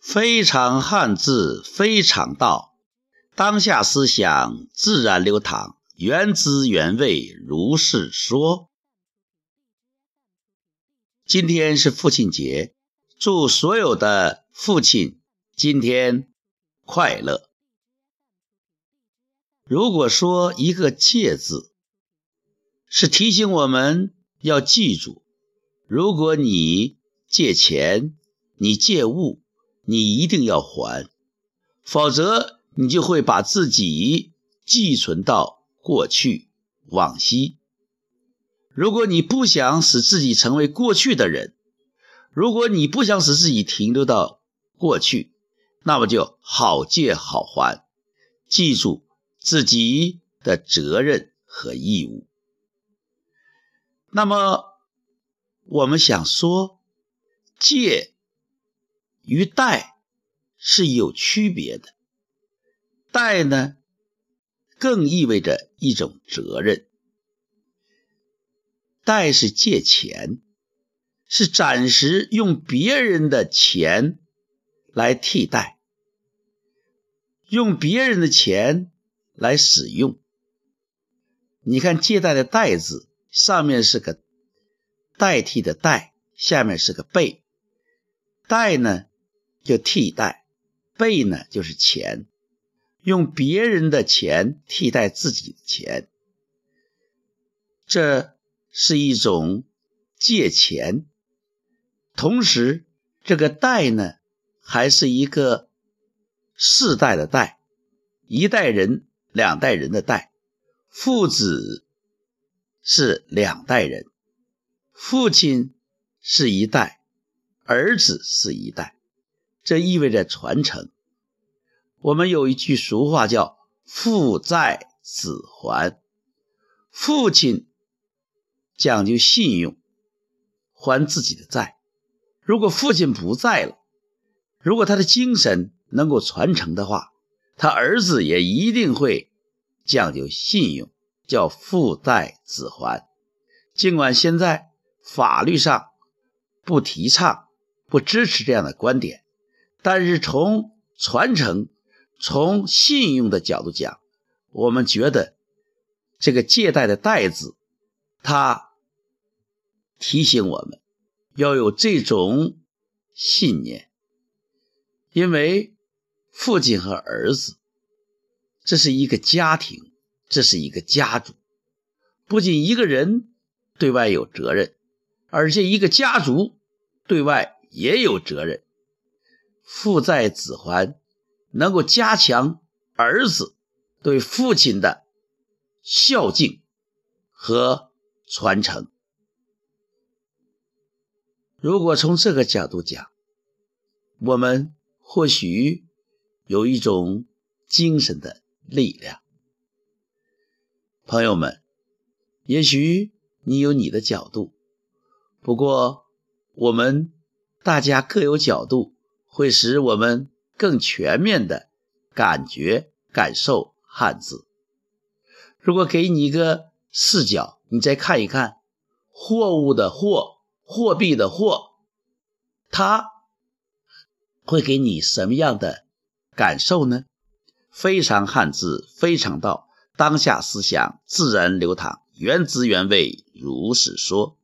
非常汉字，非常道。当下思想自然流淌，原汁原味如是说。今天是父亲节，祝所有的父亲今天快乐。如果说一个“戒”字，是提醒我们要记住，如果你借钱，你借物。你一定要还，否则你就会把自己寄存到过去、往昔。如果你不想使自己成为过去的人，如果你不想使自己停留到过去，那么就好借好还，记住自己的责任和义务。那么我们想说，借。与贷是有区别的，贷呢，更意味着一种责任。贷是借钱，是暂时用别人的钱来替代，用别人的钱来使用。你看借贷的贷字，上面是个代替的代，下面是个被，贷呢？就替代，背呢就是钱，用别人的钱替代自己的钱，这是一种借钱。同时，这个代呢还是一个世代的代，一代人、两代人的代，父子是两代人，父亲是一代，儿子是一代。这意味着传承。我们有一句俗话叫“父债子还”，父亲讲究信用，还自己的债。如果父亲不在了，如果他的精神能够传承的话，他儿子也一定会讲究信用，叫“父债子还”。尽管现在法律上不提倡、不支持这样的观点。但是从传承、从信用的角度讲，我们觉得这个借贷的“贷”字，它提醒我们要有这种信念，因为父亲和儿子，这是一个家庭，这是一个家族，不仅一个人对外有责任，而且一个家族对外也有责任。父债子还，能够加强儿子对父亲的孝敬和传承。如果从这个角度讲，我们或许有一种精神的力量。朋友们，也许你有你的角度，不过我们大家各有角度。会使我们更全面的感觉、感受汉字。如果给你一个视角，你再看一看货物的“货”、货币的“货”，它会给你什么样的感受呢？非常汉字，非常道，当下思想自然流淌，原汁原味如是说。